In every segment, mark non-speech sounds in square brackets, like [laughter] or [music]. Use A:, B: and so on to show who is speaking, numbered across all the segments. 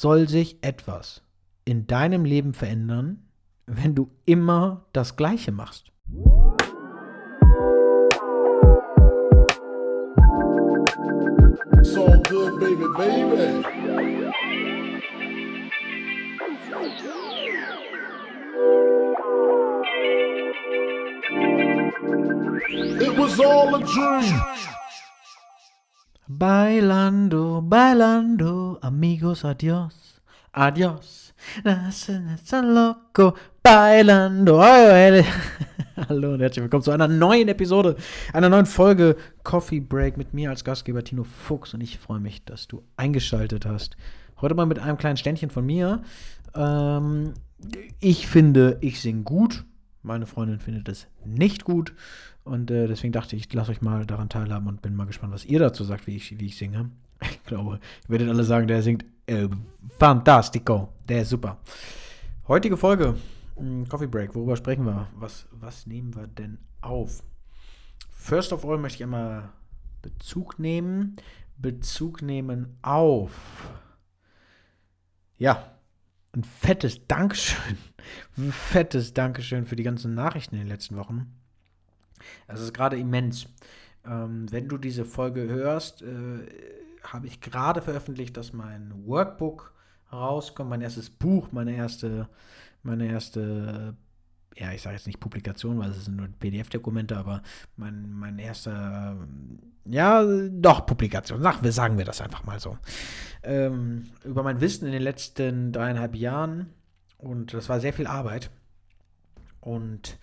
A: soll sich etwas in deinem Leben verändern, wenn du immer das Gleiche machst?
B: It was all a dream.
A: Bailando, bailando, amigos, adios, adios. San loco, bailando. [laughs] Hallo und herzlich willkommen zu einer neuen Episode, einer neuen Folge Coffee Break mit mir als Gastgeber Tino Fuchs und ich freue mich, dass du eingeschaltet hast. Heute mal mit einem kleinen Ständchen von mir. Ähm, ich finde, ich singe gut. Meine Freundin findet es nicht gut. Und äh, deswegen dachte ich, ich lasse euch mal daran teilhaben und bin mal gespannt, was ihr dazu sagt, wie ich, wie ich singe. [laughs] Ich glaube, ihr werdet alle sagen, der singt äh, fantastico. Der ist super. Heutige Folge, hm, Coffee Break, worüber sprechen wir? Was, was nehmen wir denn auf? First of all möchte ich einmal Bezug nehmen. Bezug nehmen auf. Ja, ein fettes Dankeschön. [laughs] Ein fettes Dankeschön für die ganzen Nachrichten in den letzten Wochen. Das ist gerade immens. Ähm, wenn du diese Folge hörst, äh, habe ich gerade veröffentlicht, dass mein Workbook rauskommt, mein erstes Buch, meine erste, meine erste, ja, ich sage jetzt nicht Publikation, weil es sind nur PDF-Dokumente, aber mein, mein erster, ja, doch, Publikation, Sag, sagen wir das einfach mal so. Ähm, über mein Wissen in den letzten dreieinhalb Jahren und das war sehr viel Arbeit. Und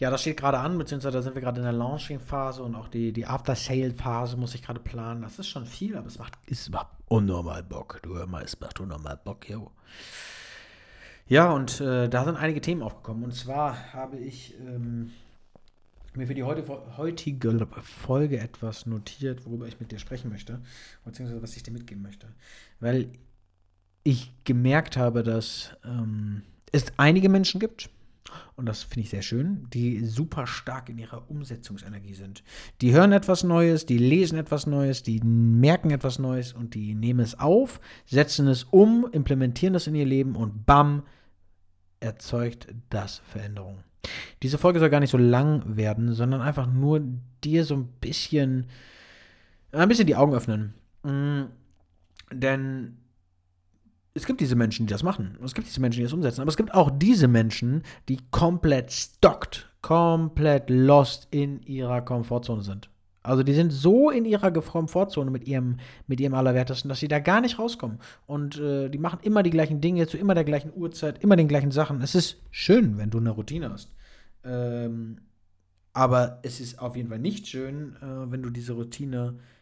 A: ja, das steht gerade an, beziehungsweise da sind wir gerade in der Launching-Phase und auch die, die After-Sale-Phase muss ich gerade planen. Das ist schon viel, aber es macht, es unnormal Bock. Du hör mal, es macht unnormal Bock, jo. Ja, und äh, da sind einige Themen aufgekommen. Und zwar habe ich ähm, mir für die heutige Folge etwas notiert, worüber ich mit dir sprechen möchte, beziehungsweise was ich dir mitgeben möchte. Weil ich gemerkt habe, dass ähm, es einige Menschen gibt, und das finde ich sehr schön, die super stark in ihrer Umsetzungsenergie sind. Die hören etwas Neues, die lesen etwas Neues, die merken etwas Neues und die nehmen es auf, setzen es um, implementieren das in ihr Leben und bam, erzeugt das Veränderung. Diese Folge soll gar nicht so lang werden, sondern einfach nur dir so ein bisschen, ein bisschen die Augen öffnen. Mm, denn es gibt diese Menschen, die das machen. Es gibt diese Menschen, die das umsetzen. Aber es gibt auch diese Menschen, die komplett stockt, komplett lost in ihrer Komfortzone sind. Also die sind so in ihrer Komfortzone mit ihrem, mit ihrem Allerwertesten, dass sie da gar nicht rauskommen. Und äh, die machen immer die gleichen Dinge zu immer der gleichen Uhrzeit, immer den gleichen Sachen. Es ist schön, wenn du eine Routine hast. Ähm, aber es ist auf jeden Fall nicht schön, äh, wenn du diese Routine äh,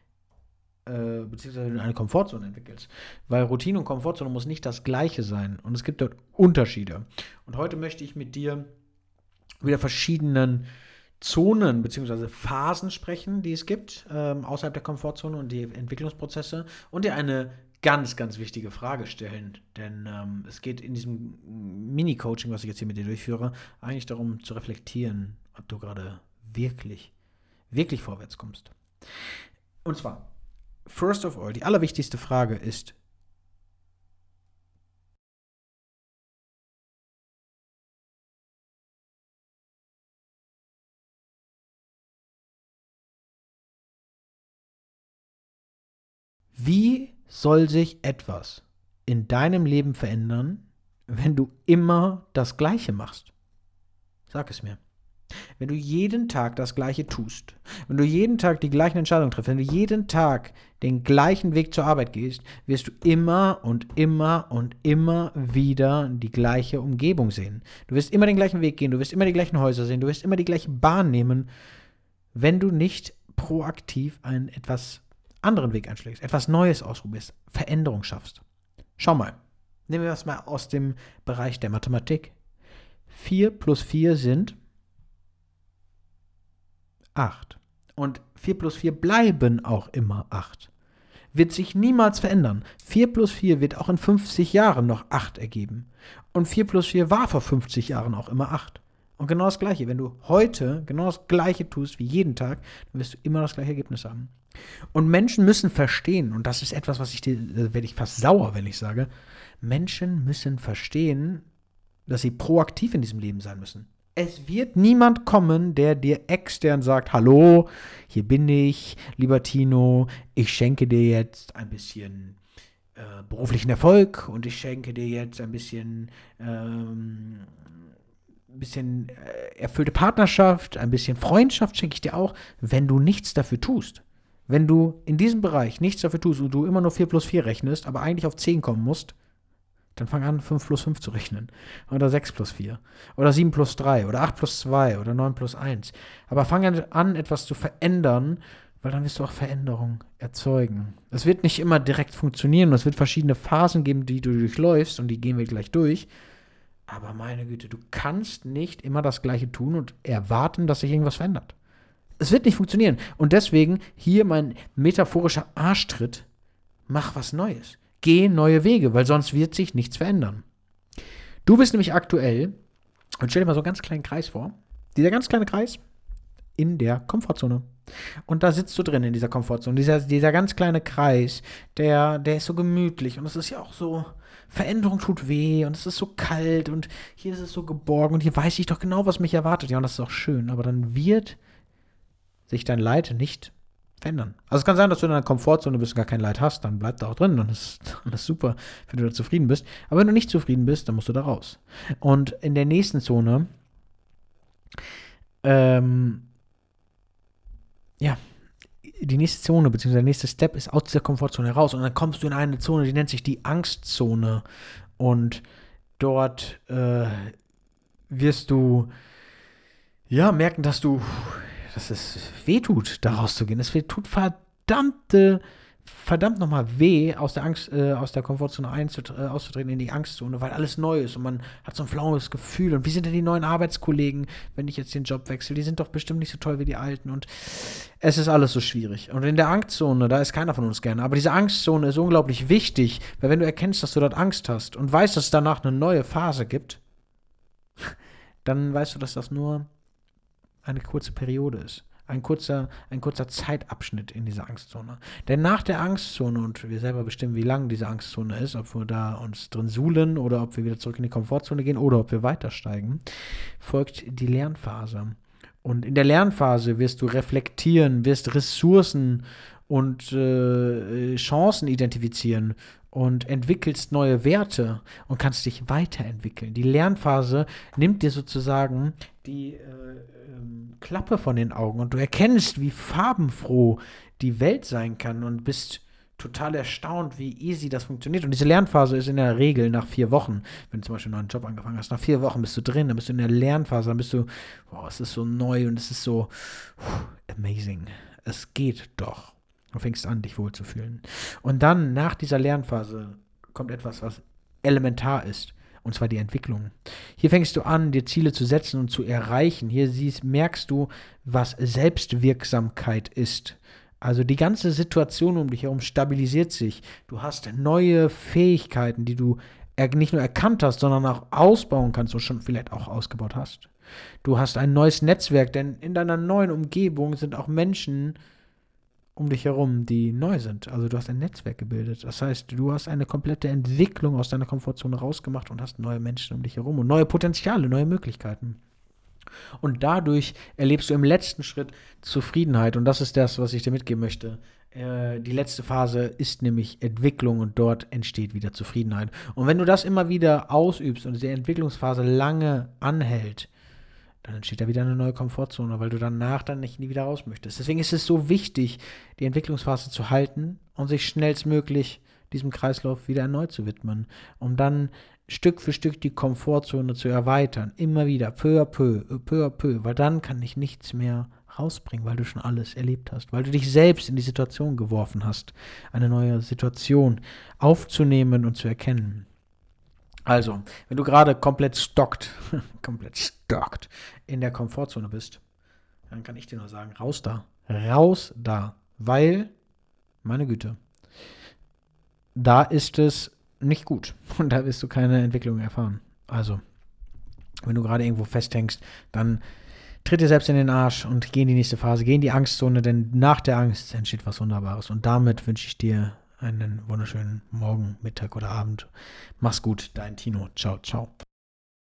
A: beziehungsweise eine Komfortzone entwickelst. Weil Routine und Komfortzone muss nicht das gleiche sein. Und es gibt dort Unterschiede. Und heute möchte ich mit dir wieder verschiedenen Zonen bzw. Phasen sprechen, die es gibt, ähm, außerhalb der Komfortzone und die Entwicklungsprozesse und dir eine ganz, ganz wichtige Frage stellen. Denn ähm, es geht in diesem Mini-Coaching, was ich jetzt hier mit dir durchführe, eigentlich darum zu reflektieren, ob du gerade wirklich, wirklich vorwärts kommst. Und zwar, first of all, die allerwichtigste Frage ist, Wie soll sich etwas in deinem Leben verändern, wenn du immer das Gleiche machst? Sag es mir. Wenn du jeden Tag das Gleiche tust, wenn du jeden Tag die gleichen Entscheidungen triffst, wenn du jeden Tag den gleichen Weg zur Arbeit gehst, wirst du immer und immer und immer wieder die gleiche Umgebung sehen. Du wirst immer den gleichen Weg gehen, du wirst immer die gleichen Häuser sehen, du wirst immer die gleiche Bahn nehmen, wenn du nicht proaktiv einen etwas anderen Weg einschlägst, etwas Neues ausprobierst, Veränderung schaffst. Schau mal, nehmen wir das mal aus dem Bereich der Mathematik. 4 plus 4 sind 8. Und 4 plus 4 bleiben auch immer 8. Wird sich niemals verändern. 4 plus 4 wird auch in 50 Jahren noch 8 ergeben. Und 4 plus 4 war vor 50 Jahren auch immer 8. Und genau das Gleiche. Wenn du heute genau das Gleiche tust wie jeden Tag, dann wirst du immer das gleiche Ergebnis haben. Und Menschen müssen verstehen, und das ist etwas, was ich dir, da werde ich fast sauer, wenn ich sage, Menschen müssen verstehen, dass sie proaktiv in diesem Leben sein müssen. Es wird niemand kommen, der dir extern sagt, hallo, hier bin ich, lieber Tino, ich schenke dir jetzt ein bisschen äh, beruflichen Erfolg und ich schenke dir jetzt ein bisschen, ähm, bisschen äh, erfüllte Partnerschaft, ein bisschen Freundschaft schenke ich dir auch, wenn du nichts dafür tust. Wenn du in diesem Bereich nichts dafür tust und du immer nur 4 plus 4 rechnest, aber eigentlich auf 10 kommen musst, dann fang an, 5 plus 5 zu rechnen. Oder 6 plus 4. Oder 7 plus 3. Oder 8 plus 2. Oder 9 plus 1. Aber fang an, etwas zu verändern, weil dann wirst du auch Veränderung erzeugen. Es wird nicht immer direkt funktionieren. Es wird verschiedene Phasen geben, die du durchläufst. Und die gehen wir gleich durch. Aber meine Güte, du kannst nicht immer das Gleiche tun und erwarten, dass sich irgendwas verändert. Es wird nicht funktionieren. Und deswegen hier mein metaphorischer Arschtritt. Mach was Neues. Geh neue Wege, weil sonst wird sich nichts verändern. Du bist nämlich aktuell, und stell dir mal so einen ganz kleinen Kreis vor, dieser ganz kleine Kreis in der Komfortzone. Und da sitzt du drin in dieser Komfortzone. Dieser, dieser ganz kleine Kreis, der, der ist so gemütlich und es ist ja auch so, Veränderung tut weh und es ist so kalt und hier ist es so geborgen und hier weiß ich doch genau, was mich erwartet. Ja, und das ist auch schön, aber dann wird sich dein Leid nicht verändern. Also es kann sein, dass du in einer Komfortzone bist und gar kein Leid hast, dann bleib da auch drin, dann ist [laughs] alles super, wenn du da zufrieden bist. Aber wenn du nicht zufrieden bist, dann musst du da raus. Und in der nächsten Zone, ähm, ja, die nächste Zone, beziehungsweise der nächste Step ist aus dieser Komfortzone heraus und dann kommst du in eine Zone, die nennt sich die Angstzone und dort äh, wirst du ja merken, dass du dass es weh tut, da rauszugehen. Es tut verdammte, verdammt nochmal weh, aus der Angst, äh, aus der Komfortzone äh, auszutreten in die Angstzone, weil alles neu ist und man hat so ein flaues Gefühl. Und wie sind denn die neuen Arbeitskollegen, wenn ich jetzt den Job wechsle? Die sind doch bestimmt nicht so toll wie die alten und es ist alles so schwierig. Und in der Angstzone, da ist keiner von uns gerne. Aber diese Angstzone ist unglaublich wichtig, weil wenn du erkennst, dass du dort Angst hast und weißt, dass es danach eine neue Phase gibt, [laughs] dann weißt du, dass das nur eine kurze Periode ist. Ein kurzer, ein kurzer Zeitabschnitt in dieser Angstzone. Denn nach der Angstzone, und wir selber bestimmen, wie lang diese Angstzone ist, ob wir da uns drin suhlen oder ob wir wieder zurück in die Komfortzone gehen oder ob wir weitersteigen, folgt die Lernphase. Und in der Lernphase wirst du reflektieren, wirst Ressourcen und äh, Chancen identifizieren und entwickelst neue Werte und kannst dich weiterentwickeln. Die Lernphase nimmt dir sozusagen die äh, ähm, Klappe von den Augen und du erkennst, wie farbenfroh die Welt sein kann und bist total erstaunt, wie easy das funktioniert. Und diese Lernphase ist in der Regel nach vier Wochen, wenn du zum Beispiel einen neuen Job angefangen hast, nach vier Wochen bist du drin, dann bist du in der Lernphase, dann bist du, boah, es ist so neu und es ist so pff, amazing. Es geht doch. Du fängst an, dich wohlzufühlen. Und dann, nach dieser Lernphase, kommt etwas, was elementar ist und zwar die Entwicklung. Hier fängst du an, dir Ziele zu setzen und zu erreichen. Hier siehst, merkst du, was Selbstwirksamkeit ist. Also die ganze Situation um dich herum stabilisiert sich. Du hast neue Fähigkeiten, die du nicht nur erkannt hast, sondern auch ausbauen kannst und schon vielleicht auch ausgebaut hast. Du hast ein neues Netzwerk, denn in deiner neuen Umgebung sind auch Menschen, um dich herum, die neu sind. Also du hast ein Netzwerk gebildet. Das heißt, du hast eine komplette Entwicklung aus deiner Komfortzone rausgemacht und hast neue Menschen um dich herum und neue Potenziale, neue Möglichkeiten. Und dadurch erlebst du im letzten Schritt Zufriedenheit. Und das ist das, was ich dir mitgeben möchte. Äh, die letzte Phase ist nämlich Entwicklung und dort entsteht wieder Zufriedenheit. Und wenn du das immer wieder ausübst und die Entwicklungsphase lange anhält, dann entsteht da wieder eine neue Komfortzone, weil du danach dann nicht nie wieder raus möchtest. Deswegen ist es so wichtig, die Entwicklungsphase zu halten und sich schnellstmöglich diesem Kreislauf wieder erneut zu widmen, um dann Stück für Stück die Komfortzone zu erweitern, immer wieder, peu à peu, peu à peu, weil dann kann ich nichts mehr rausbringen, weil du schon alles erlebt hast, weil du dich selbst in die Situation geworfen hast, eine neue Situation aufzunehmen und zu erkennen. Also, wenn du gerade komplett stockt, [laughs] komplett stockt in der Komfortzone bist, dann kann ich dir nur sagen, raus da. Raus da. Weil, meine Güte, da ist es nicht gut. [laughs] Und da wirst du keine Entwicklung erfahren. Also, wenn du gerade irgendwo festhängst, dann tritt dir selbst in den Arsch und geh in die nächste Phase, geh in die Angstzone, denn nach der Angst entsteht was Wunderbares. Und damit wünsche ich dir einen wunderschönen Morgen, Mittag oder Abend. Mach's gut, dein Tino. Ciao, ciao.